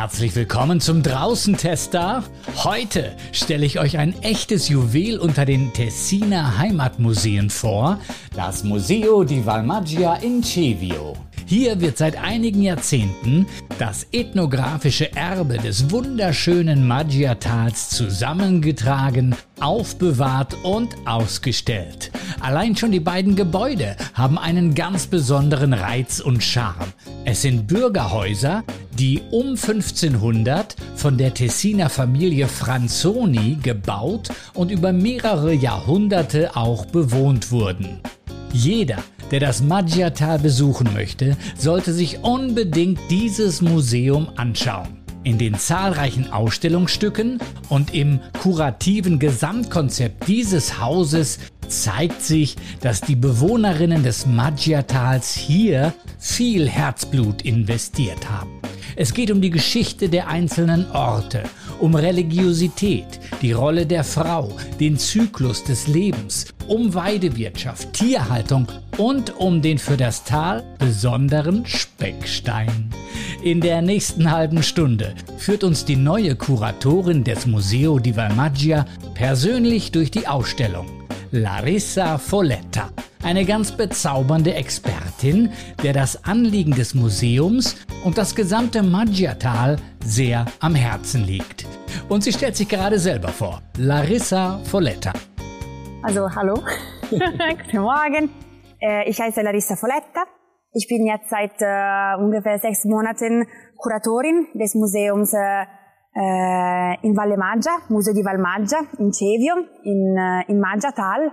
Herzlich willkommen zum Draußentester. Heute stelle ich euch ein echtes Juwel unter den Tessiner Heimatmuseen vor, das Museo di Valmaggia in Cevio. Hier wird seit einigen Jahrzehnten das ethnografische Erbe des wunderschönen Maggiatals zusammengetragen, aufbewahrt und ausgestellt. Allein schon die beiden Gebäude haben einen ganz besonderen Reiz und Charme. Es sind Bürgerhäuser, die um 1500 von der Tessiner Familie Franzoni gebaut und über mehrere Jahrhunderte auch bewohnt wurden. Jeder, der das Maggiatal besuchen möchte, sollte sich unbedingt dieses Museum anschauen. In den zahlreichen Ausstellungsstücken und im kurativen Gesamtkonzept dieses Hauses zeigt sich, dass die Bewohnerinnen des Maggiatals hier viel Herzblut investiert haben. Es geht um die Geschichte der einzelnen Orte, um Religiosität, die Rolle der Frau, den Zyklus des Lebens, um Weidewirtschaft, Tierhaltung und um den für das Tal besonderen Speckstein. In der nächsten halben Stunde führt uns die neue Kuratorin des Museo di Valmaggia persönlich durch die Ausstellung. Larissa Folletta, eine ganz bezaubernde Expertin, der das Anliegen des Museums und das gesamte Maggiatal sehr am Herzen liegt. Und sie stellt sich gerade selber vor. Larissa Folletta. Also hallo, guten Morgen. Äh, ich heiße Larissa Folletta. Ich bin jetzt seit äh, ungefähr sechs Monaten Kuratorin des Museums äh, äh, in Valle Maggia, Museo di Valmaggia in Cevio, in, äh, in Maggiatal.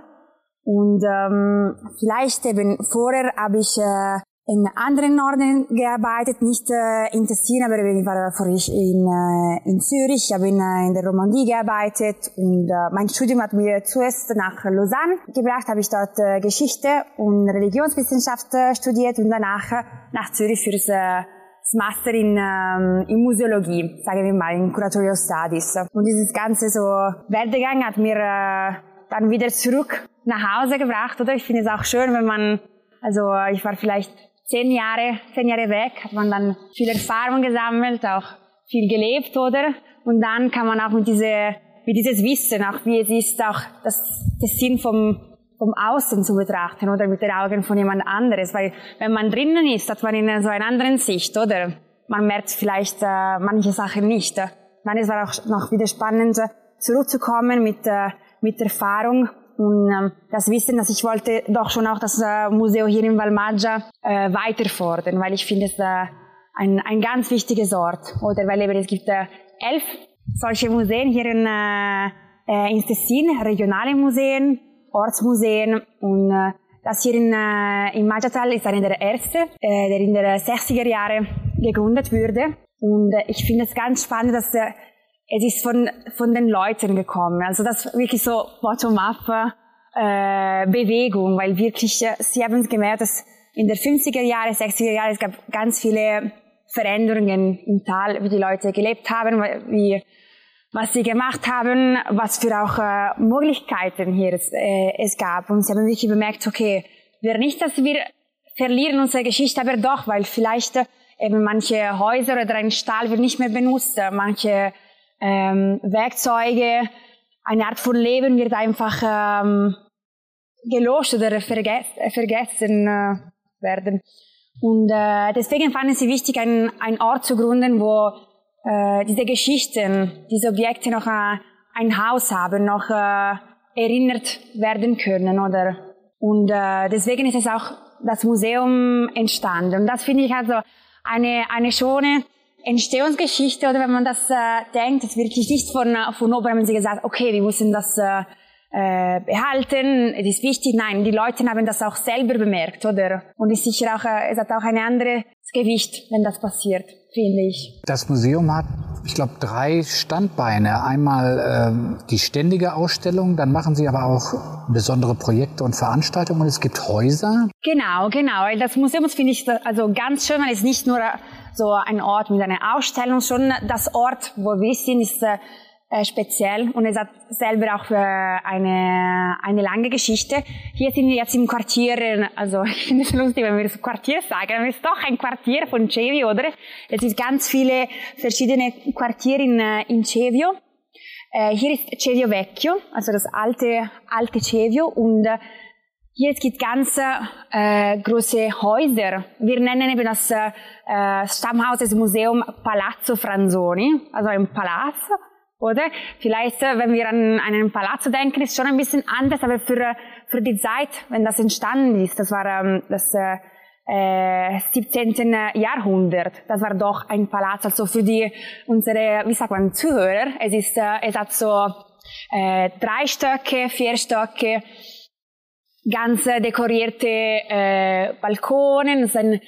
Und ähm, vielleicht eben vorher habe ich äh, in anderen Orten gearbeitet, nicht äh, in Tessin, aber ich war vorher in, äh, in Zürich, ich habe in, äh, in der Romandie gearbeitet und äh, mein Studium hat mir zuerst nach Lausanne gebracht, habe ich dort äh, Geschichte und Religionswissenschaft äh, studiert und danach äh, nach Zürich fürs äh, das Master in, ähm, in Museologie, sagen wir mal, in Curatorial Studies. Und dieses ganze so Werdegang hat mir äh, dann wieder zurück nach Hause gebracht, oder? Ich finde es auch schön, wenn man, also ich war vielleicht zehn Jahre, zehn Jahre weg, hat man dann viel Erfahrung gesammelt, auch viel gelebt, oder? Und dann kann man auch mit diese, mit dieses Wissen, auch wie es ist, auch das, das Sinn vom, vom Außen zu betrachten, oder mit den Augen von jemand anderes, weil wenn man drinnen ist, hat man in so einer anderen Sicht, oder? Man merkt vielleicht äh, manche Sachen nicht. Dann ist es auch noch wieder spannend, zurückzukommen mit, äh, mit Erfahrung und ähm, das Wissen, dass ich wollte doch schon auch das äh, Museum hier in Valmaggia äh, weiterfordern, weil ich finde es äh, ein, ein ganz wichtiges Ort. Oder weil eben es gibt äh, elf solche Museen hier in, äh, äh in Tessin, regionale Museen, Ortsmuseen und äh, das hier in, äh, in Maggiatal ist einer der ersten, äh, der in den 60er Jahren gegründet wurde. Und äh, ich finde es ganz spannend, dass der es ist von, von den Leuten gekommen. Also das wirklich so bottom-up äh, Bewegung, weil wirklich, äh, sie haben gemerkt, dass in der 50er Jahre, 60er Jahre, es gab ganz viele Veränderungen im Tal, wie die Leute gelebt haben, wie, was sie gemacht haben, was für auch äh, Möglichkeiten hier es, äh, es gab. Und sie haben wirklich bemerkt, okay, wir nicht, dass wir verlieren unsere Geschichte, aber doch, weil vielleicht äh, eben manche Häuser oder ein Stall wird nicht mehr benutzt, manche ähm, Werkzeuge, eine Art von Leben wird einfach ähm, gelöscht oder verges vergessen äh, werden. Und äh, deswegen fanden sie wichtig, einen, einen Ort zu gründen, wo äh, diese Geschichten, diese Objekte noch äh, ein Haus haben, noch äh, erinnert werden können, oder? Und äh, deswegen ist es auch das Museum entstanden. Und das finde ich also eine, eine schöne Entstehungsgeschichte oder wenn man das äh, denkt, ist wirklich nicht von, äh, von oben haben sie gesagt, okay, wir müssen das äh, äh, behalten, es ist wichtig. Nein, die Leute haben das auch selber bemerkt, oder? Und ist sicher auch, äh, es hat auch ein anderes Gewicht, wenn das passiert, finde ich. Das Museum hat, ich glaube, drei Standbeine. Einmal ähm, die ständige Ausstellung, dann machen Sie aber auch besondere Projekte und Veranstaltungen und es gibt Häuser. Genau, genau. Das Museum finde ich also ganz schön, weil es nicht nur so ein Ort mit einer Ausstellung, schon das Ort, wo wir sind, ist äh, äh, speziell und es hat selber auch äh, eine, eine lange Geschichte. Hier sind wir jetzt im Quartier, also ich finde es lustig, wenn wir das Quartier sagen, aber es ist doch ein Quartier von Cevio, oder? Es ist ganz viele verschiedene Quartiere in, äh, in Cevio. Äh, hier ist Cevio Vecchio, also das alte, alte Cevio und äh, hier gibt ganz äh, große Häuser. Wir nennen eben das äh, Stammhaus des Museum Palazzo Franzoni, also ein Palazzo oder? Vielleicht, äh, wenn wir an einen Palazzo denken, ist schon ein bisschen anders, aber für, für die Zeit, wenn das entstanden ist, das war ähm, das äh, 17. Äh, Jahrhundert, das war doch ein Palaz. Also für die, unsere, wie sagt man, Zuhörer, es ist, äh, es hat so äh, drei Stöcke, vier Stöcke, ganz dekorierte äh, Balkonen, es ist ein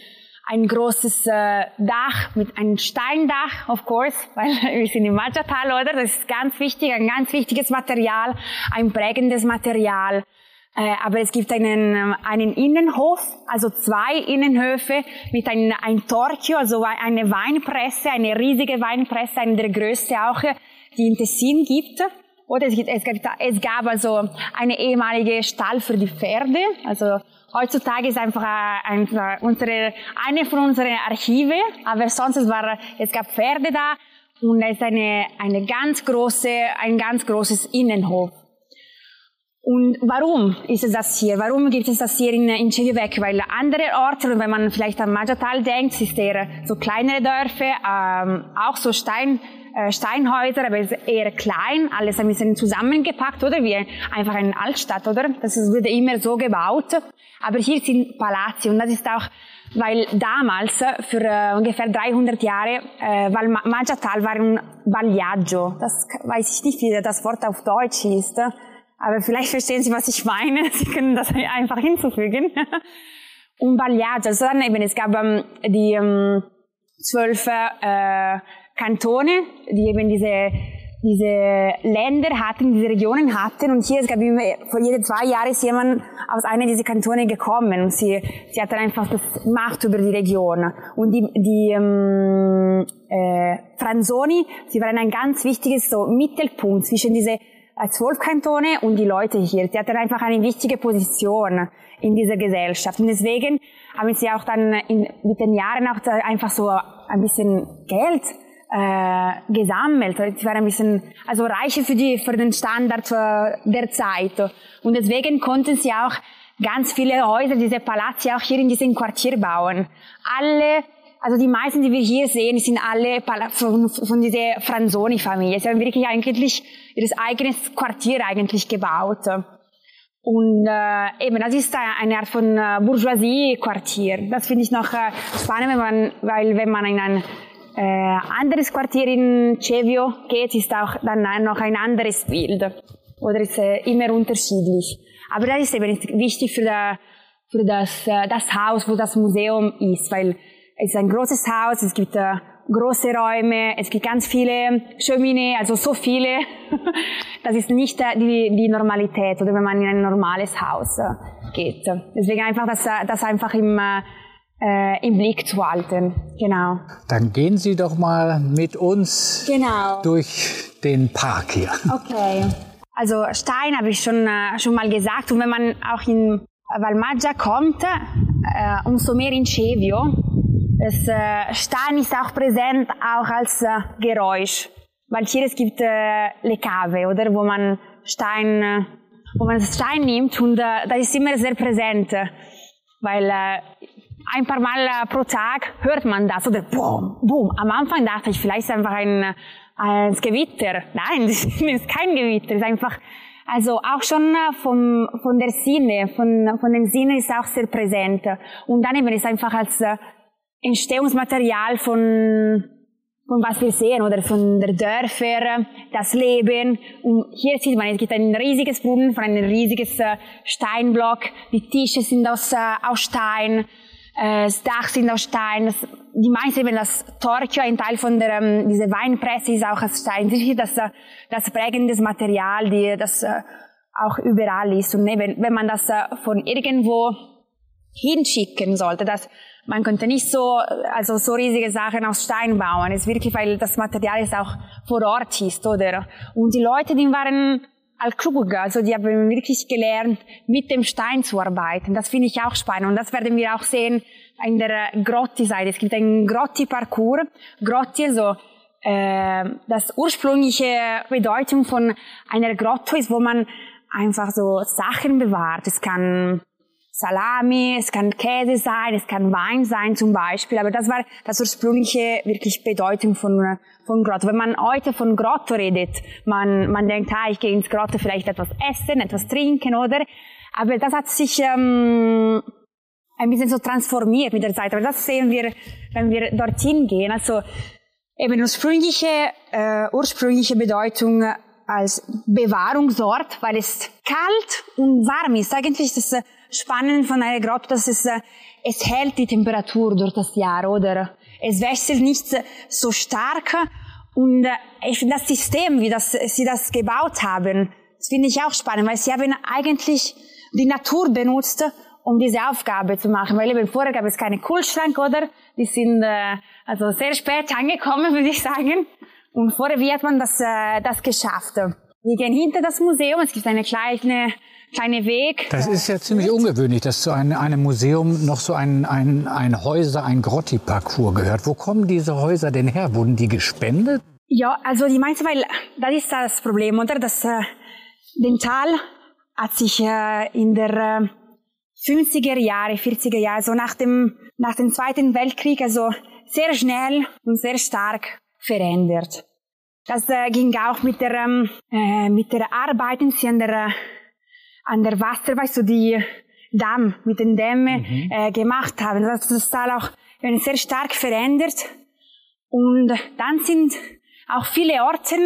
ein großes äh, Dach mit einem Steindach, of course, weil wir sind im Maggiatal, oder? Das ist ganz wichtig, ein ganz wichtiges Material, ein prägendes Material. Äh, aber es gibt einen, einen Innenhof, also zwei Innenhöfe mit einem ein Torchio, also eine Weinpresse, eine riesige Weinpresse, eine der größte auch, die in Tessin gibt. Oder es, gibt, es, gab, es gab also eine ehemalige Stall für die Pferde, also Heutzutage ist einfach ein, unsere, eine von unseren Archive, aber sonst es war, es gab Pferde da und es ist eine, eine ganz große, ein ganz großes Innenhof. Und warum ist es das hier? Warum gibt es das hier in, in Cevivec? Weil andere Orte, wenn man vielleicht an Maggiatal denkt, ist eher so kleinere Dörfer, ähm, auch so Stein, äh, Steinhäuser, aber es ist eher klein, alles ein bisschen zusammengepackt, oder? Wie einfach eine Altstadt, oder? Das wurde immer so gebaut. Aber hier sind Palazzi und das ist auch, weil damals, für äh, ungefähr 300 Jahre, äh, weil Maggiatal war ein Bagliaggio. Das weiß ich nicht, wie das Wort auf Deutsch ist. Aber vielleicht verstehen Sie, was ich meine. Sie können das einfach hinzufügen. Und Bagliaggio, also dann eben, es gab ähm, die ähm, zwölf äh, Kantone, die eben diese diese Länder hatten, diese Regionen hatten. Und hier es gab immer, vor jede zwei Jahre ist jemand aus einer dieser Kantone gekommen. Und sie, sie hatten einfach das Macht über die Region. Und die, die ähm, äh, Franzoni, sie waren ein ganz wichtiges so Mittelpunkt zwischen diese äh, zwölf Kantone und die Leute hier. Sie hatten einfach eine wichtige Position in dieser Gesellschaft. Und deswegen haben sie auch dann in, mit den Jahren auch einfach so ein bisschen Geld äh, gesammelt. Sie waren ein bisschen, also reicher für die, für den Standard der Zeit. Und deswegen konnten sie auch ganz viele Häuser, diese Palazzi auch hier in diesem Quartier bauen. Alle, also die meisten, die wir hier sehen, sind alle von, von dieser Franzoni-Familie. Sie haben wirklich eigentlich ihr eigenes Quartier eigentlich gebaut. Und äh, eben, das ist eine Art von äh, Bourgeoisie-Quartier. Das finde ich noch äh, spannend, wenn man, weil wenn man in ein äh, anderes Quartier in Cevio geht, ist auch dann noch ein anderes Bild. Oder ist äh, immer unterschiedlich. Aber das ist eben wichtig für, der, für das, äh, das Haus, wo das Museum ist, weil es ist ein großes Haus, es gibt äh, große Räume, es gibt ganz viele Cheminée, also so viele. das ist nicht äh, die, die Normalität oder wenn man in ein normales Haus äh, geht. Deswegen einfach das, äh, das einfach im äh, im Blick zu halten. Genau. Dann gehen Sie doch mal mit uns genau. durch den Park hier. Okay. Also Stein habe ich schon, äh, schon mal gesagt. Und wenn man auch in Valmaggia kommt, äh, umso mehr in Cevio, das äh, Stein ist auch präsent, auch als äh, Geräusch. Weil hier es gibt äh, Le Cave, oder? Wo man Stein, wo man Stein nimmt und das ist immer sehr präsent. Weil ein paar Mal äh, pro Tag hört man das oder boom, boom. Am Anfang dachte ich, vielleicht ist einfach ein, ein Gewitter. Nein, das ist kein Gewitter, das ist einfach, also auch schon äh, vom, von der Sinne, von, von den Sinnen ist auch sehr präsent. Und dann eben ist einfach als äh, Entstehungsmaterial von, von was wir sehen oder von der Dörfer, das Leben. Und hier sieht man, es gibt ein riesiges Brunnen von einem riesiges Steinblock. Die Tische sind aus, aus Stein. Äh, das Dach sind aus Stein. Die meisten eben das Torchio, ein Teil von der, ähm, diese Weinpresse ist auch aus Stein. Das, äh, das prägendes Material, die, das äh, auch überall ist. Und eben, wenn man das äh, von irgendwo hinschicken sollte. Dass man könnte nicht so, also so riesige Sachen aus Stein bauen. Es ist wirklich, weil das Material ist auch vor Ort ist, oder? Und die Leute, die waren al klug, also die haben wirklich gelernt, mit dem Stein zu arbeiten. Das finde ich auch spannend und das werden wir auch sehen in der Grotti-Seite. Es gibt einen Grotti-Parcours. Grotti, also äh, das ursprüngliche Bedeutung von einer Grotto ist, wo man einfach so Sachen bewahrt. Es kann Salami, es kann Käse sein, es kann Wein sein zum Beispiel, aber das war das ursprüngliche wirklich Bedeutung von, von Grotto. Wenn man heute von Grotto redet, man, man denkt, ah, ich gehe ins Grotto vielleicht etwas essen, etwas trinken, oder? Aber das hat sich ähm, ein bisschen so transformiert mit der Zeit. Aber das sehen wir, wenn wir dorthin gehen. Also eben ursprüngliche, äh, ursprüngliche Bedeutung als Bewahrungsort, weil es kalt und warm ist. Eigentlich ist das Spannende von einer Grotte, dass es, äh, es hält die Temperatur durch das Jahr, oder? Es wechselt nicht so stark. Und äh, ich finde das System, wie das, sie das gebaut haben, das finde ich auch spannend, weil sie haben eigentlich die Natur benutzt, um diese Aufgabe zu machen. Weil eben vorher gab es keine Kühlschrank, oder? Die sind äh, also sehr spät angekommen, würde ich sagen. Und vorher wird man das, äh, das geschafft. Wir gehen hinter das Museum. Es gibt eine kleine kleine Weg. Das ist ja ziemlich ungewöhnlich, dass zu einem, einem Museum noch so ein, ein, ein Häuser, ein Grotti-Parcours gehört. Wo kommen diese Häuser denn her? Wurden die gespendet? Ja, also die meinst weil das ist das Problem, oder? Das äh, Dental hat sich äh, in der äh, 50er Jahre, 40er Jahre, so nach dem, nach dem Zweiten Weltkrieg, also sehr schnell und sehr stark verändert. Das äh, ging auch mit der, ähm, äh, mit der Arbeit an der, an der Wasser, weißt du, die Damm, mit den Dämmen mhm. äh, gemacht haben. Das hat das Tal auch sehr stark verändert. Und dann sind auch viele Orte,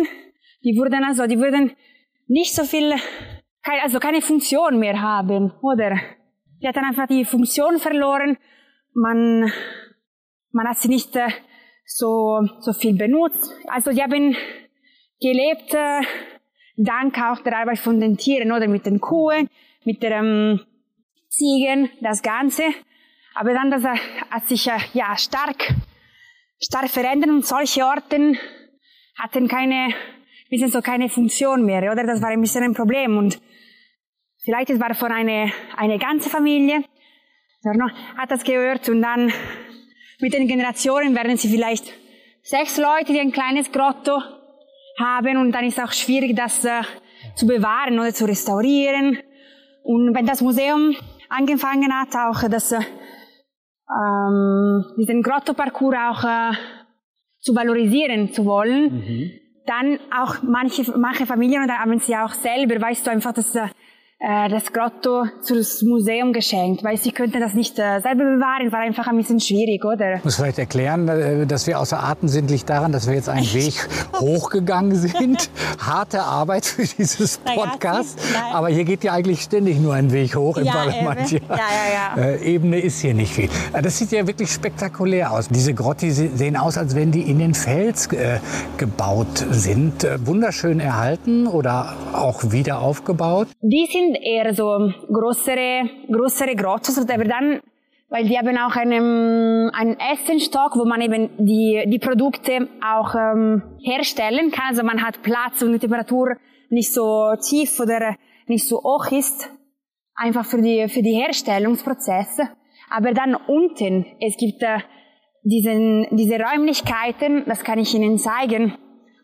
die wurden also, die würden nicht so viel, also keine Funktion mehr haben, oder? Die hatten einfach die Funktion verloren. Man, man hat sie nicht äh, so, so viel benutzt. Also die haben gelebt, äh, dank auch der Arbeit von den Tieren oder mit den Kuhen, mit den ähm, Ziegen, das Ganze. Aber dann das äh, hat sich äh, ja stark, stark verändert und solche Orten hatten keine, bisschen so keine Funktion mehr, oder? Das war ein bisschen ein Problem und vielleicht es war von eine, eine ganze Familie, hat das gehört und dann mit den Generationen werden sie vielleicht sechs Leute, die ein kleines Grotto haben und dann ist auch schwierig, das äh, zu bewahren oder zu restaurieren. Und wenn das Museum angefangen hat, auch das, äh, ähm, diesen Grotto-Parcours auch äh, zu valorisieren zu wollen, mhm. dann auch manche, manche Familien, oder haben sie auch selber, weißt du, einfach das äh, das Grotto zum Museum geschenkt, weil sie könnten das nicht äh, selber bewahren, war einfach ein bisschen schwierig, oder? Ich muss vielleicht erklären, äh, dass wir außer Atem sind, liegt daran, dass wir jetzt einen Weg hochgegangen sind. Harte Arbeit für dieses Podcast. Aber hier geht ja eigentlich ständig nur ein Weg hoch im ja, Ja, ja, ja. Ebene ist hier nicht viel. Das sieht ja wirklich spektakulär aus. Diese Grotti sehen aus, als wenn die in den Fels äh, gebaut sind. Wunderschön erhalten oder auch wieder aufgebaut. Die sind sind eher so größere, größere Grottos, aber dann, weil die haben auch einen, einen Essenstock, wo man eben die, die Produkte auch ähm, herstellen kann. Also man hat Platz und die Temperatur nicht so tief oder nicht so hoch ist, einfach für die, für die Herstellungsprozesse. Aber dann unten, es gibt äh, diesen, diese Räumlichkeiten, das kann ich Ihnen zeigen,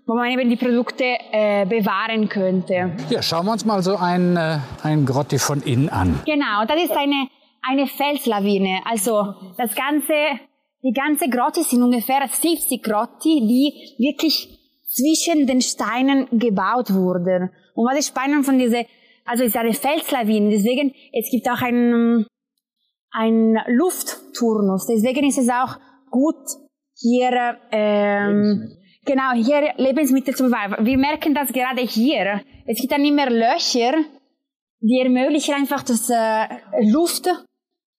wo man eben die Produkte äh, bewahren könnte. Ja, schauen wir uns mal so ein, äh, ein Grotti von innen an. Genau, das ist eine, eine Felslawine. Also das ganze, die ganze Grotti sind ungefähr 70 Grotti, die wirklich zwischen den Steinen gebaut wurden. Und was ist spannend von dieser, also es ist eine Felslawine, deswegen, es gibt auch einen, einen Luftturnus, deswegen ist es auch gut hier ähm, Genau, hier Lebensmittel zu bewahren. Wir merken das gerade hier. Es gibt dann immer Löcher, die ermöglichen einfach, dass äh, Luft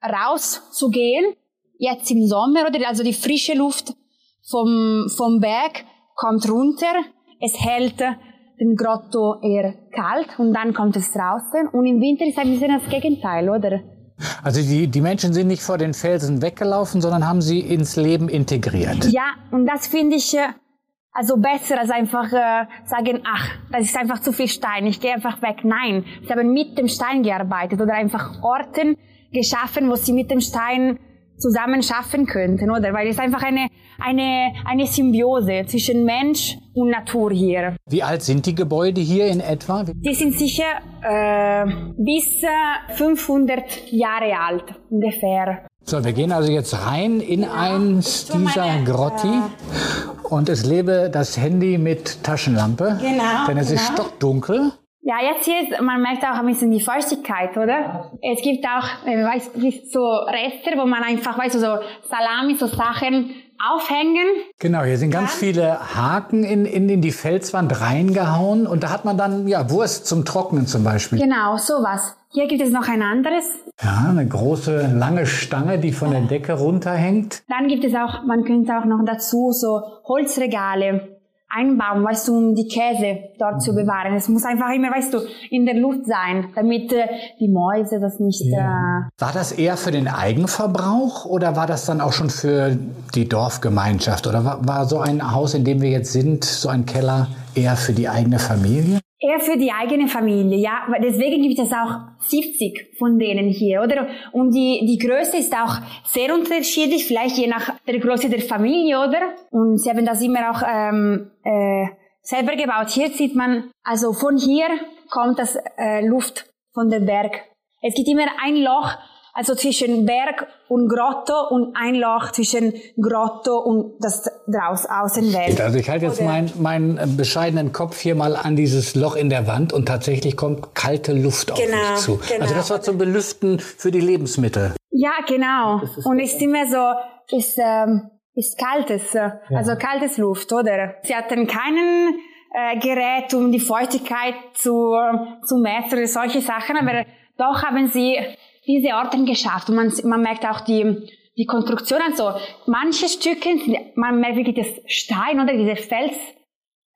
rauszugehen. Jetzt im Sommer, oder? Also die frische Luft vom, vom Berg kommt runter. Es hält den Grotto eher kalt und dann kommt es draußen. Und im Winter ist ein bisschen das Gegenteil, oder? Also die, die Menschen sind nicht vor den Felsen weggelaufen, sondern haben sie ins Leben integriert. Ja, und das finde ich äh, also besser als einfach äh, sagen, ach, das ist einfach zu viel Stein, ich gehe einfach weg. Nein, sie haben mit dem Stein gearbeitet oder einfach Orten geschaffen, wo sie mit dem Stein zusammen schaffen könnten, oder? Weil es einfach eine, eine, eine Symbiose zwischen Mensch und Natur hier. Wie alt sind die Gebäude hier in etwa? Die sind sicher äh, bis 500 Jahre alt, ungefähr. So, wir gehen also jetzt rein in genau. eins dieser meine, Grotti. Äh, und es lebe das Handy mit Taschenlampe. Genau. Denn es genau. ist stockdunkel. Ja, jetzt hier, ist, man merkt auch ein bisschen die Feuchtigkeit, oder? Es gibt auch, äh, weiß, so Reste, wo man einfach, weißt du, so Salami, so Sachen aufhängen. Genau, hier sind ganz viele Haken in, in, in die Felswand reingehauen und da hat man dann, ja, Wurst zum Trocknen zum Beispiel. Genau, sowas. Hier gibt es noch ein anderes. Ja, eine große, lange Stange, die von der Decke runterhängt. Dann gibt es auch, man könnte auch noch dazu so Holzregale einbauen, weißt du, um die Käse dort zu bewahren. Es muss einfach immer, weißt du, in der Luft sein, damit äh, die Mäuse das nicht. Ja. Äh war das eher für den Eigenverbrauch oder war das dann auch schon für die Dorfgemeinschaft? Oder war, war so ein Haus, in dem wir jetzt sind, so ein Keller eher für die eigene Familie? Eher für die eigene Familie, ja. Deswegen gibt es auch 70 von denen hier, oder? Und die, die Größe ist auch sehr unterschiedlich, vielleicht je nach der Größe der Familie, oder? Und sie haben das immer auch ähm, äh, selber gebaut. Hier sieht man, also von hier kommt das äh, Luft von der Berg. Es gibt immer ein Loch, also zwischen Berg und Grotto und ein Loch zwischen Grotto und das draus Außenwelt. Also ich halte jetzt meinen mein äh, bescheidenen Kopf hier mal an dieses Loch in der Wand und tatsächlich kommt kalte Luft auf genau, mich zu. Genau. Also das war zum Belüften für die Lebensmittel. Ja, genau. Und es ist immer so, ist, ähm, ist kaltes, äh, ja. also kaltes Luft, oder? Sie hatten keinen äh, Gerät, um die Feuchtigkeit zu, zu messen oder solche Sachen, aber doch haben sie diese Orten geschafft. Und man, man merkt auch die, die Konstruktion. Also manche Stücke, man merkt wirklich das Stein oder diese Fels,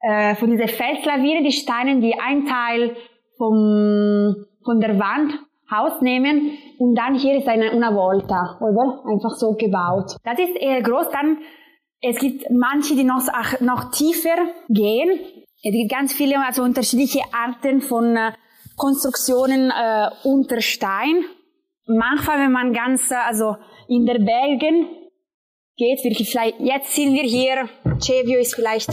äh, von dieser Felslawine, die Steine, die ein Teil vom, von der Wand ausnehmen und dann hier ist eine una volta, oder? Einfach so gebaut. Das ist eher groß. Dann, es gibt manche, die noch, ach, noch tiefer gehen. Es gibt ganz viele, also unterschiedliche Arten von äh, Konstruktionen äh, unter Stein manchmal, wenn man ganz, äh, also in der Bergen geht, wirklich vielleicht, jetzt sind wir hier, Cevio ist vielleicht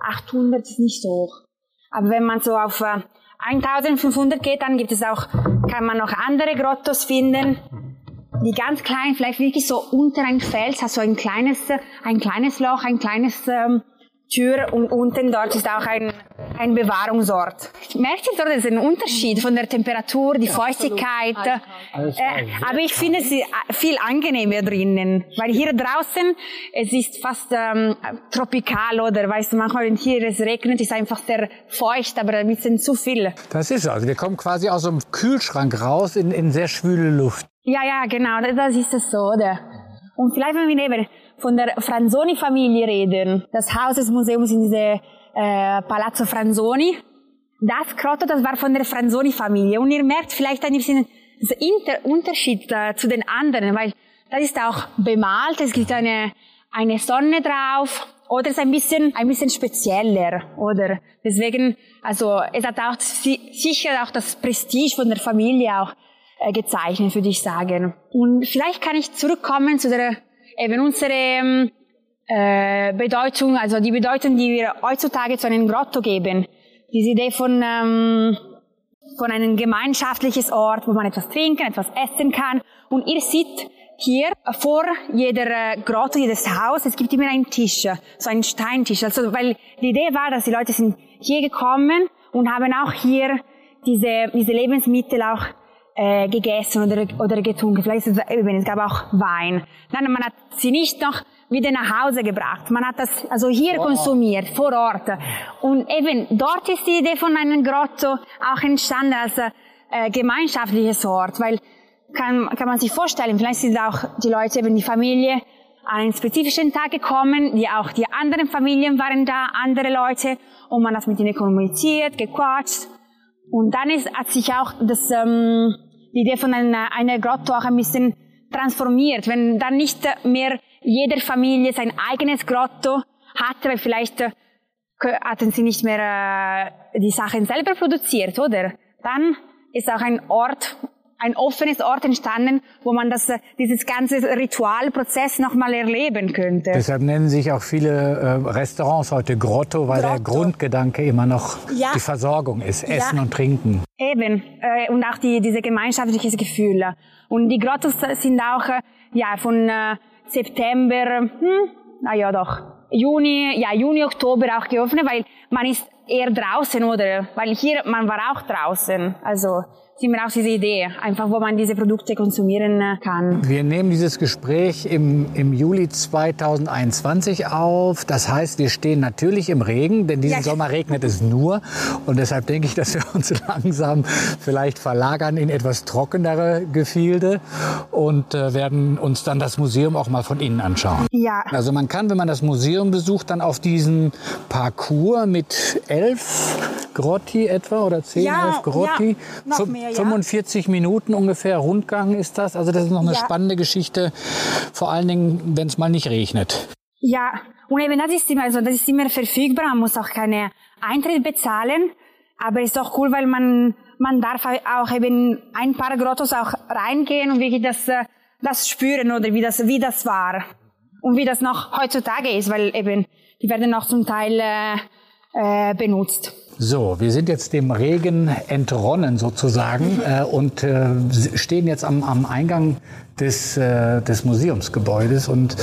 800, ist nicht so hoch. Aber wenn man so auf äh, 1500 geht, dann gibt es auch, kann man noch andere Grottos finden, die ganz klein, vielleicht wirklich so unter ein Fels, also ein kleines, ein kleines Loch, ein kleines ähm, Tür und unten dort ist auch ein, ein Bewahrungsort. Merkt ihr dort, ein Unterschied von der Temperatur, die Feuchtigkeit. Äh, aber ich finde es viel angenehmer drinnen, weil hier draußen, es ist fast ähm, tropikal oder weißt du, manchmal wenn hier es regnet, ist einfach sehr feucht, aber ein bisschen zu viel. Das ist also, wir kommen quasi aus dem Kühlschrank raus in, in sehr schwüle Luft. Ja, ja, genau, das ist es so, oder? Und vielleicht, wenn wir neben von der Franzoni-Familie reden, das Haus des Museums in diese äh, Palazzo Franzoni, das Grotto, das war von der Franzoni-Familie. Und ihr merkt vielleicht ein bisschen den Inter Unterschied äh, zu den anderen, weil das ist auch bemalt, es gibt eine, eine Sonne drauf, oder es ist ein bisschen, ein bisschen spezieller, oder? Deswegen, also, es hat auch sicher auch das Prestige von der Familie auch äh, gezeichnet, würde ich sagen. Und vielleicht kann ich zurückkommen zu der eben unsere ähm, äh, Bedeutung, also die Bedeutung, die wir heutzutage zu einem Grotto geben. Diese Idee von, ähm, von einem gemeinschaftliches Ort, wo man etwas trinken, etwas essen kann. Und ihr seht hier vor jeder äh, Grotto, jedes Haus, es gibt immer einen Tisch, so einen Steintisch. Also, weil die Idee war, dass die Leute sind hier gekommen und haben auch hier diese, diese Lebensmittel auch äh, gegessen oder, oder getrunken. Vielleicht ist es, eben, es gab auch Wein. Nein, man hat sie nicht noch wieder nach Hause gebracht. Man hat das also hier vor konsumiert, vor Ort. Und eben dort ist die Idee von einem Grotto auch entstanden als äh, gemeinschaftliches Ort, weil kann, kann man sich vorstellen, vielleicht sind auch die Leute, eben die Familie, an einen spezifischen Tag gekommen, die auch die anderen Familien waren da, andere Leute, und man hat mit ihnen kommuniziert, gequatscht. Und dann ist, hat sich auch das, ähm, die Idee von einer, einer Grotto auch ein bisschen transformiert, wenn dann nicht mehr jeder Familie sein eigenes Grotto hat, weil vielleicht äh, hatten sie nicht mehr äh, die Sachen selber produziert, oder? Dann ist auch ein Ort, ein offenes Ort entstanden, wo man das, äh, dieses ganze Ritualprozess nochmal erleben könnte. Deshalb nennen sich auch viele äh, Restaurants heute Grotto, weil Grotto. der Grundgedanke immer noch ja. die Versorgung ist, Essen ja. und Trinken. Eben, äh, und auch die, diese gemeinschaftliches Gefühl. Und die Grottos sind auch äh, ja, von September, hm, na ja doch, Juni, ja, Juni, Oktober auch geöffnet, weil man ist eher draußen, oder? Weil hier, man war auch draußen. Also, sind wir auch diese Idee, einfach wo man diese Produkte konsumieren äh, kann. Wir nehmen dieses Gespräch im, im Juli 2021 auf. Das heißt, wir stehen natürlich im Regen, denn diesen ja. Sommer regnet es nur. Und deshalb denke ich, dass wir uns langsam vielleicht verlagern in etwas trockenere Gefilde und äh, werden uns dann das Museum auch mal von innen anschauen. Ja. Also man kann, wenn man das Museum besucht, dann auf diesen Parcours mit elf Grotti etwa oder zehn, ja, elf Grotti. Ja, noch mehr, 45 Minuten ungefähr Rundgang ist das. Also das ist noch eine ja. spannende Geschichte, vor allen Dingen, wenn es mal nicht regnet. Ja, und eben das ist immer, also das ist immer verfügbar. Man muss auch keine Eintritt bezahlen. Aber ist doch cool, weil man, man darf auch eben ein paar Grottos auch reingehen und wirklich das, äh, das spüren oder wie das, wie das war. Und wie das noch heutzutage ist, weil eben, die werden noch zum Teil äh, äh, benutzt. So, wir sind jetzt dem Regen entronnen sozusagen äh, und äh, stehen jetzt am, am Eingang des, äh, des Museumsgebäudes und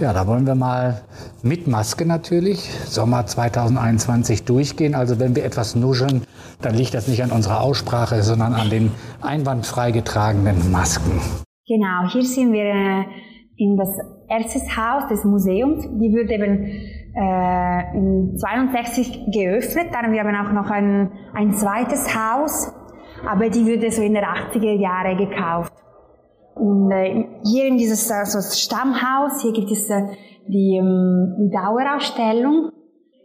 ja, da wollen wir mal mit Maske natürlich Sommer 2021 durchgehen. Also wenn wir etwas nuscheln, dann liegt das nicht an unserer Aussprache, sondern an den einwandfrei getragenen Masken. Genau, hier sind wir äh, in das erste Haus des Museums. Die wird eben äh, in 62 geöffnet. Dann wir haben auch noch ein, ein zweites Haus, aber die wurde so in den 80er Jahren gekauft. Und äh, hier in dieses also Stammhaus, hier gibt es äh, die, ähm, die Dauerausstellung.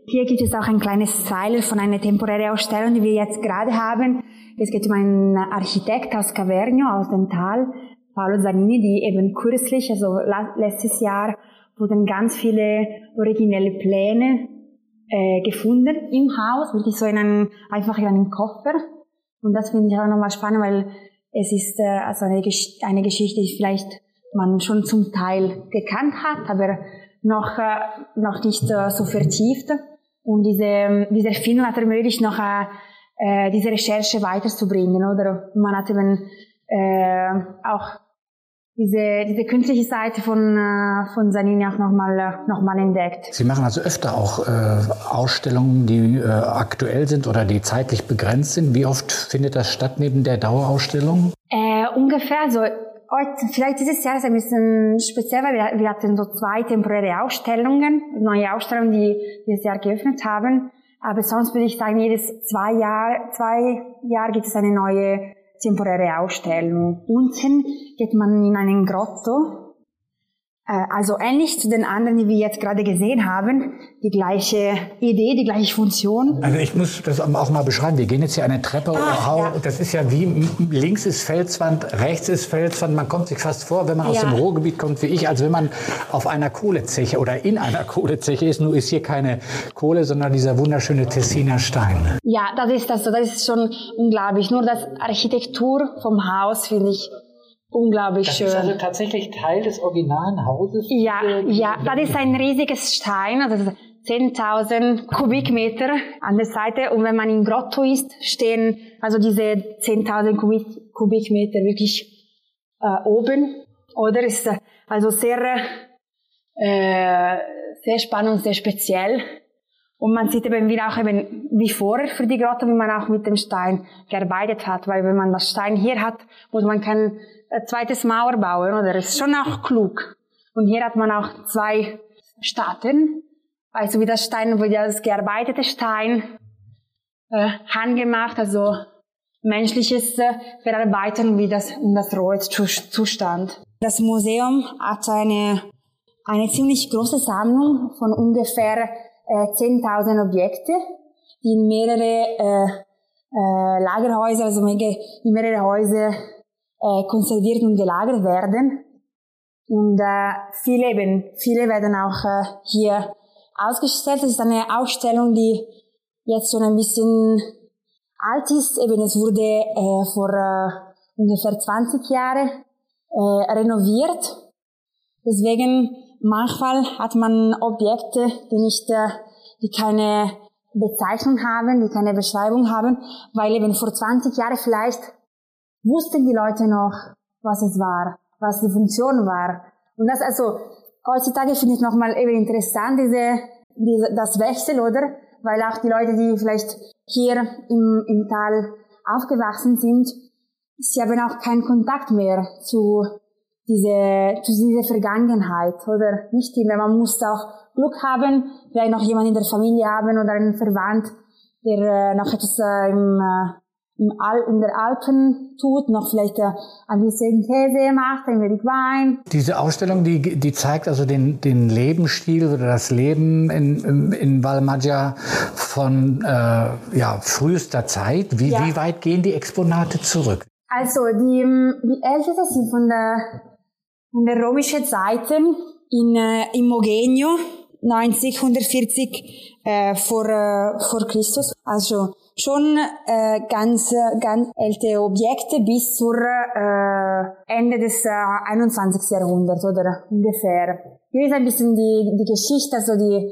Hier gibt es auch ein kleines Trailer von einer temporären Ausstellung, die wir jetzt gerade haben. Es geht um einen Architekt aus Cavernio, aus dem Tal, Paolo Zanini, die eben kürzlich, also letztes Jahr, wurden ganz viele originelle Pläne äh, gefunden im Haus, wirklich so in einem, einfach in einem Koffer. Und das finde ich auch nochmal spannend, weil es ist äh, also eine, Gesch eine Geschichte, die vielleicht man schon zum Teil gekannt hat, aber noch, äh, noch nicht äh, so vertieft. Und diese, diese Erfindung hat ermöglicht, noch äh, äh, diese Recherche weiterzubringen. Oder man hat eben äh, auch diese, diese künstliche Seite von, äh, von Sanini auch nochmal äh, noch mal entdeckt. Sie machen also öfter auch äh, Ausstellungen, die äh, aktuell sind oder die zeitlich begrenzt sind. Wie oft findet das statt neben der Dauerausstellung? Äh, ungefähr so. Vielleicht dieses Jahr ist ein bisschen speziell, weil wir, wir hatten so zwei temporäre Ausstellungen, neue Ausstellungen, die dieses Jahr geöffnet haben. Aber sonst würde ich sagen, jedes zwei Jahr, zwei Jahre gibt es eine neue temporäre Ausstellung. Unten geht man in einen Grotto, also ähnlich zu den anderen, die wir jetzt gerade gesehen haben, die gleiche Idee, die gleiche Funktion. Also ich muss das auch mal beschreiben. Wir gehen jetzt hier eine Treppe Ach, ja. Das ist ja wie links ist Felswand, rechts ist Felswand. Man kommt sich fast vor, wenn man ja. aus dem Ruhrgebiet kommt wie ich, als wenn man auf einer Kohlezeche oder in einer Kohlezeche ist. Nur ist hier keine Kohle, sondern dieser wunderschöne Tessiner Stein. Ja, das ist das. Das ist schon unglaublich. Nur das Architektur vom Haus finde ich unglaublich das schön. Das ist also tatsächlich Teil des originalen Hauses? Ja, ja, das ist ein riesiges Stein, also 10.000 Kubikmeter an der Seite und wenn man in Grotto ist, stehen also diese 10.000 Kubik, Kubikmeter wirklich äh, oben, oder? Ist äh, also sehr, äh, sehr spannend und sehr speziell. Und man sieht eben wieder auch eben wie vorher für die Grotte, wie man auch mit dem Stein gearbeitet hat, weil wenn man das Stein hier hat, muss man kein äh, zweites Mauer bauen, oder? Das ist schon auch klug. Und hier hat man auch zwei Staaten, also wie das Stein, wo das gearbeitete Stein, äh, handgemacht, also menschliches äh, Verarbeiten wie das, in das rohe Zustand. Das Museum hat eine, eine ziemlich große Sammlung von ungefähr äh, 10.000 Objekte, die in mehrere äh, äh, Lagerhäuser, also in mehrere Häuser äh, konserviert und gelagert werden. Und äh, viele eben, viele werden auch äh, hier ausgestellt. Das ist eine Ausstellung, die jetzt schon ein bisschen alt ist. Eben, es wurde äh, vor äh, ungefähr 20 Jahren äh, renoviert. Deswegen manchmal hat man Objekte, die nicht, äh, die keine Bezeichnung haben, die keine Beschreibung haben, weil eben vor 20 Jahren vielleicht wussten die Leute noch, was es war, was die Funktion war. Und das also heutzutage finde ich nochmal eben interessant, diese, diese, das Wechsel, oder? Weil auch die Leute, die vielleicht hier im, im Tal aufgewachsen sind, sie haben auch keinen Kontakt mehr zu diese, zu dieser Vergangenheit, oder? Nicht immer. Man muss auch Glück haben, vielleicht noch jemand in der Familie haben oder einen Verwandt, der äh, noch etwas äh, im, äh, im Al in der Alpen tut, noch vielleicht äh, ein bisschen Käse macht, ein wenig Wein. Diese Ausstellung, die, die zeigt also den, den Lebensstil oder das Leben in, in Valmaggia von äh, ja, frühester Zeit. Wie, ja. wie weit gehen die Exponate zurück? Also die, die ältesten sind von der, von der römischen Zeiten in, äh, in Mogenio, 940 äh, vor, äh, vor Christus. Also schon äh, ganz, ganz ältere Objekte bis zur äh, Ende des äh, 21. Jahrhunderts oder ungefähr. Hier ist ein bisschen die, die Geschichte, also die,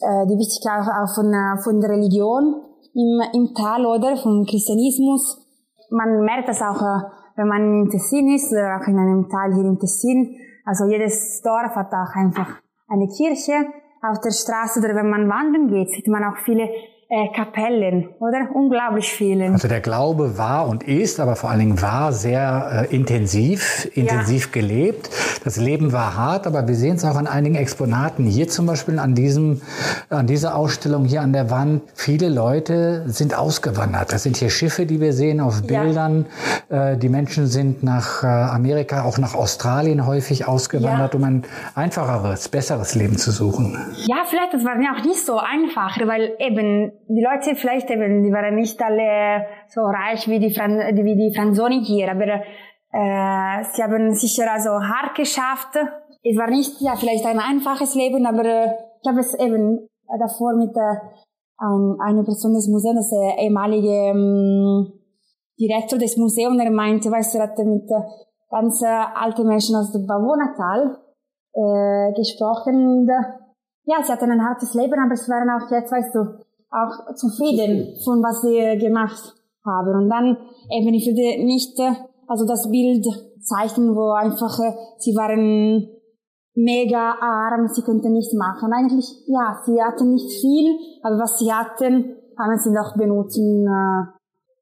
äh, die Wichtigkeit auch von, äh, von der Religion im, im Tal oder vom Christianismus. Man merkt das auch, äh, wenn man in Tessin ist oder auch in einem Tal hier in Tessin. Also jedes Dorf hat auch einfach eine Kirche auf der Straße oder wenn man wandern geht, sieht man auch viele äh, Kapellen, oder? Unglaublich viele. Also der Glaube war und ist, aber vor allen Dingen war sehr äh, intensiv, intensiv ja. gelebt. Das Leben war hart, aber wir sehen es auch an einigen Exponaten. Hier zum Beispiel an diesem, an dieser Ausstellung hier an der Wand. Viele Leute sind ausgewandert. Das sind hier Schiffe, die wir sehen auf Bildern. Ja. Äh, die Menschen sind nach äh, Amerika, auch nach Australien häufig ausgewandert, ja. um ein einfacheres, besseres Leben zu suchen. Ja, vielleicht, das war ja auch nicht so einfach, weil eben die Leute vielleicht die waren nicht alle so reich wie die, Fran wie die Franzonen hier, aber äh, sie haben sicher also hart geschafft. Es war nicht ja vielleicht ein einfaches Leben, aber äh, ich habe es eben davor mit äh, ein, einer Person des Museums, der ehemalige ähm, Direktor des Museums, der meinte, weißt du, er hatte mit äh, ganz äh, alten Menschen aus dem Bewohnertal äh, gesprochen. Und, äh, ja, sie hatten ein hartes Leben, aber es waren auch jetzt, weißt du, auch zufrieden von was sie gemacht haben. Und dann eben, ich würde nicht, also das Bild zeichnen, wo einfach, sie waren mega arm, sie konnten nichts machen. Eigentlich, ja, sie hatten nicht viel, aber was sie hatten, haben sie noch benutzt und äh,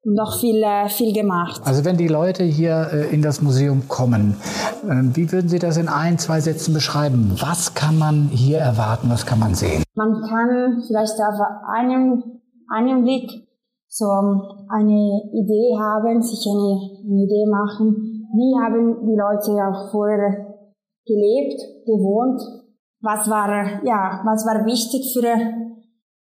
noch viel, äh, viel gemacht. Also wenn die Leute hier äh, in das Museum kommen, wie würden Sie das in ein, zwei Sätzen beschreiben? Was kann man hier erwarten, was kann man sehen? Man kann vielleicht auf einem, einem Blick so eine Idee haben, sich eine, eine Idee machen, wie haben die Leute auch vorher gelebt, gewohnt, was war, ja, was war wichtig für,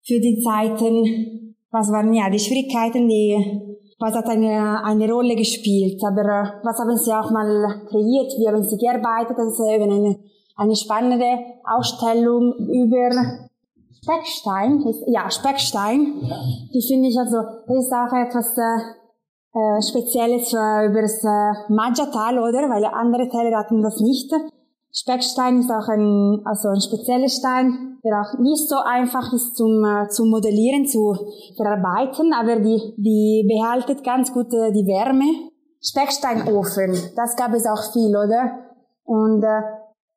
für die Zeiten, was waren ja die Schwierigkeiten, die was hat eine, eine Rolle gespielt. Aber äh, was haben Sie auch mal kreiert? Wie haben Sie gearbeitet? Das ist eben eine, eine spannende Ausstellung über Speckstein. Ja, Speckstein. Die finde ich also, das ist auch etwas äh, äh Spezielles für, über das äh, Maggiatal, oder? Weil andere Teile hatten das nicht. Speckstein ist auch ein, also ein spezieller Stein, der auch nicht so einfach ist zum, äh, zum Modellieren, zu verarbeiten, aber die, die behaltet ganz gut äh, die Wärme. Specksteinofen, das gab es auch viel, oder? Und äh,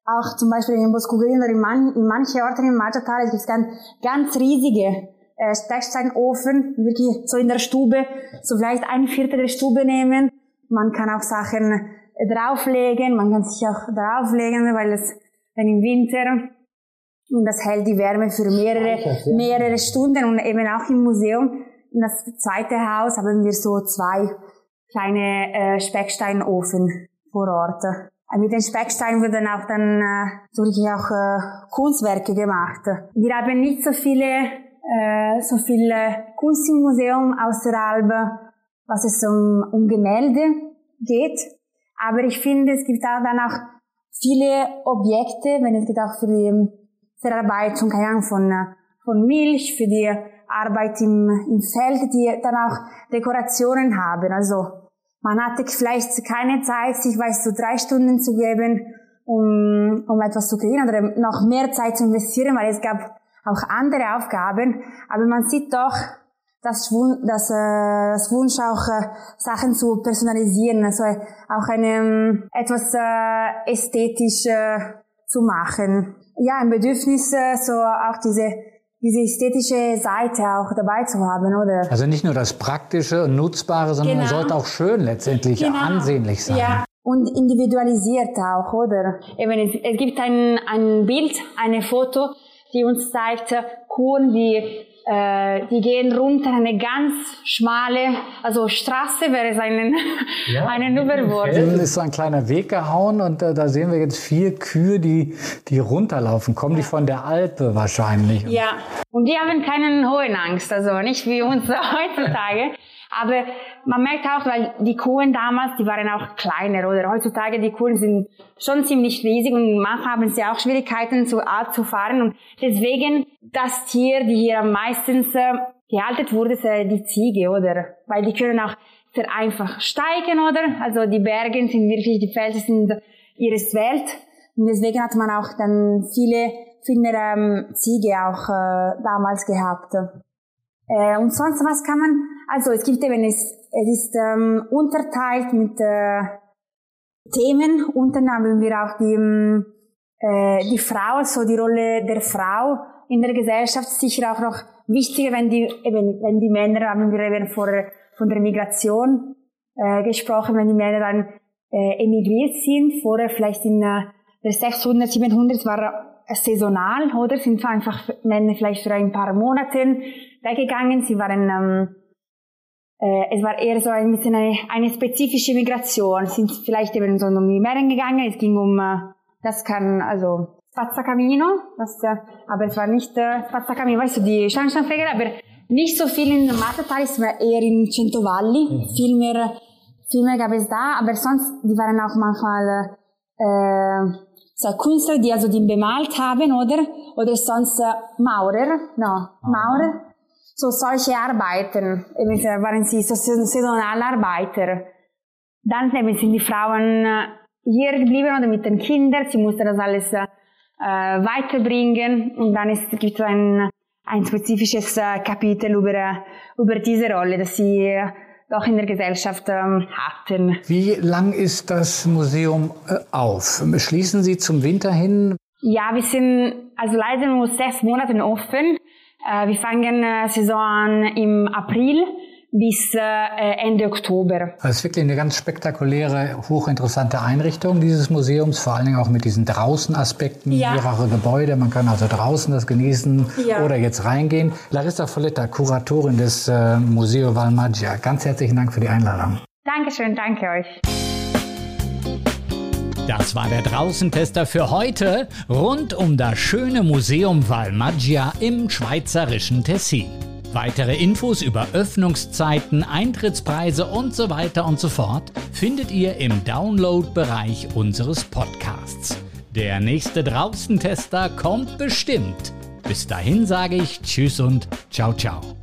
auch zum Beispiel in Boscoglin oder in, man, in manchen Orten im Maggiatale gibt es ganz, ganz riesige äh, Specksteinofen, wirklich so in der Stube, so vielleicht ein Viertel der Stube nehmen. Man kann auch Sachen drauflegen. Man kann sich auch drauflegen, weil es dann im Winter und das hält die Wärme für mehrere, mehrere Stunden und eben auch im Museum. In das zweite Haus haben wir so zwei kleine äh, Specksteinofen vor Ort. Mit den Specksteinen wurden auch dann äh, so wirklich auch äh, Kunstwerke gemacht. Wir haben nicht so viele, äh, so viele Kunst im Museum außerhalb, was es um, um Gemälde geht. Aber ich finde, es gibt auch dann auch viele Objekte, wenn es geht auch für die Verarbeitung, von, von Milch, für die Arbeit im, im Feld, die dann auch Dekorationen haben. Also man hatte vielleicht keine Zeit, sich weiß so drei Stunden zu geben, um, um etwas zu kreieren oder noch mehr Zeit zu investieren, weil es gab auch andere Aufgaben. Aber man sieht doch, das, das, äh, das Wunsch auch äh, Sachen zu personalisieren, also auch eine, ähm, etwas äh, ästhetisch äh, zu machen. Ja, ein Bedürfnis, äh, so auch diese diese ästhetische Seite auch dabei zu haben, oder? Also nicht nur das Praktische und Nutzbare, sondern genau. sollte auch schön letztendlich genau. ansehnlich sein. Ja. Und individualisiert auch, oder? Eben, es, es gibt ein, ein Bild, eine Foto, die uns zeigt, Kuhn, die äh, die gehen runter eine ganz schmale, also Straße wäre es einen, ja, einen Überwort. Hinten ist so ein kleiner Weg gehauen und äh, da sehen wir jetzt vier Kühe, die, die runterlaufen. Kommen die von der Alpe wahrscheinlich? Ja, und die haben keinen hohen Angst, also nicht wie uns heutzutage. Aber man merkt auch, weil die Kuhen damals, die waren auch kleiner, oder heutzutage die Kuhen sind schon ziemlich riesig und manchmal haben sie auch Schwierigkeiten, zu Art zu fahren. Und deswegen das Tier, die hier am meisten äh, gehalten wurde, ist äh, die Ziege, oder? Weil die können auch sehr einfach steigen, oder? Also die Berge sind wirklich, die Felsen sind ihres Welt. Und deswegen hat man auch dann viele, viel mehr ähm, Ziege auch äh, damals gehabt. Äh, und sonst, was kann man, also es gibt eben, es, es ist ähm, unterteilt mit äh, Themen. Unten haben wir auch die, ähm, äh, die Frau, also die Rolle der Frau in der Gesellschaft, sicher auch noch wichtiger, wenn die, eben, wenn die Männer, haben wir eben vor, von der Migration äh, gesprochen, wenn die Männer dann äh, emigriert sind, vorher vielleicht in äh, der 600, 700 war saisonal, oder? Sind einfach Männer vielleicht für ein paar Monate weggegangen. Sie waren, ähm, äh, es war eher so ein bisschen eine, eine spezifische Migration. Sind vielleicht eben so um die Meeren gegangen. Es ging um, äh, das kann, also, Spazzacamino, das, äh, aber es war nicht äh, Spazzacamino, weißt du, die Schornsteinfeger, aber nicht so viel in Mattertal, es war eher in Centovalli, mhm. viel mehr, viel mehr gab es da, aber sonst, die waren auch manchmal, äh, so Künstler, die also die bemalt haben, oder? Oder sonst äh, Maurer, no, Maurer. So solche Arbeiten, waren sie so saisonale Arbeiter. Dann eben sind die Frauen äh, hier geblieben oder mit den Kindern, sie mussten das alles äh, weiterbringen und dann ist, gibt es ein, ein spezifisches äh, Kapitel über, über diese Rolle, dass sie doch in der Gesellschaft ähm, hatten. Wie lang ist das Museum äh, auf? Schließen Sie zum Winter hin? Ja, wir sind also leider nur sechs Monate offen. Äh, wir fangen äh, Saison im April bis äh, Ende Oktober. Das ist wirklich eine ganz spektakuläre, hochinteressante Einrichtung dieses Museums, vor allen Dingen auch mit diesen Draußenaspekten, ja. mehrere Gebäude. Man kann also draußen das genießen ja. oder jetzt reingehen. Larissa Folletta, Kuratorin des Museo Valmaggia, ganz herzlichen Dank für die Einladung. Dankeschön, danke euch. Das war der Draußentester für heute rund um das schöne Museum Valmaggia im schweizerischen Tessin. Weitere Infos über Öffnungszeiten, Eintrittspreise und so weiter und so fort findet ihr im Download-Bereich unseres Podcasts. Der nächste Draußentester kommt bestimmt. Bis dahin sage ich Tschüss und ciao ciao.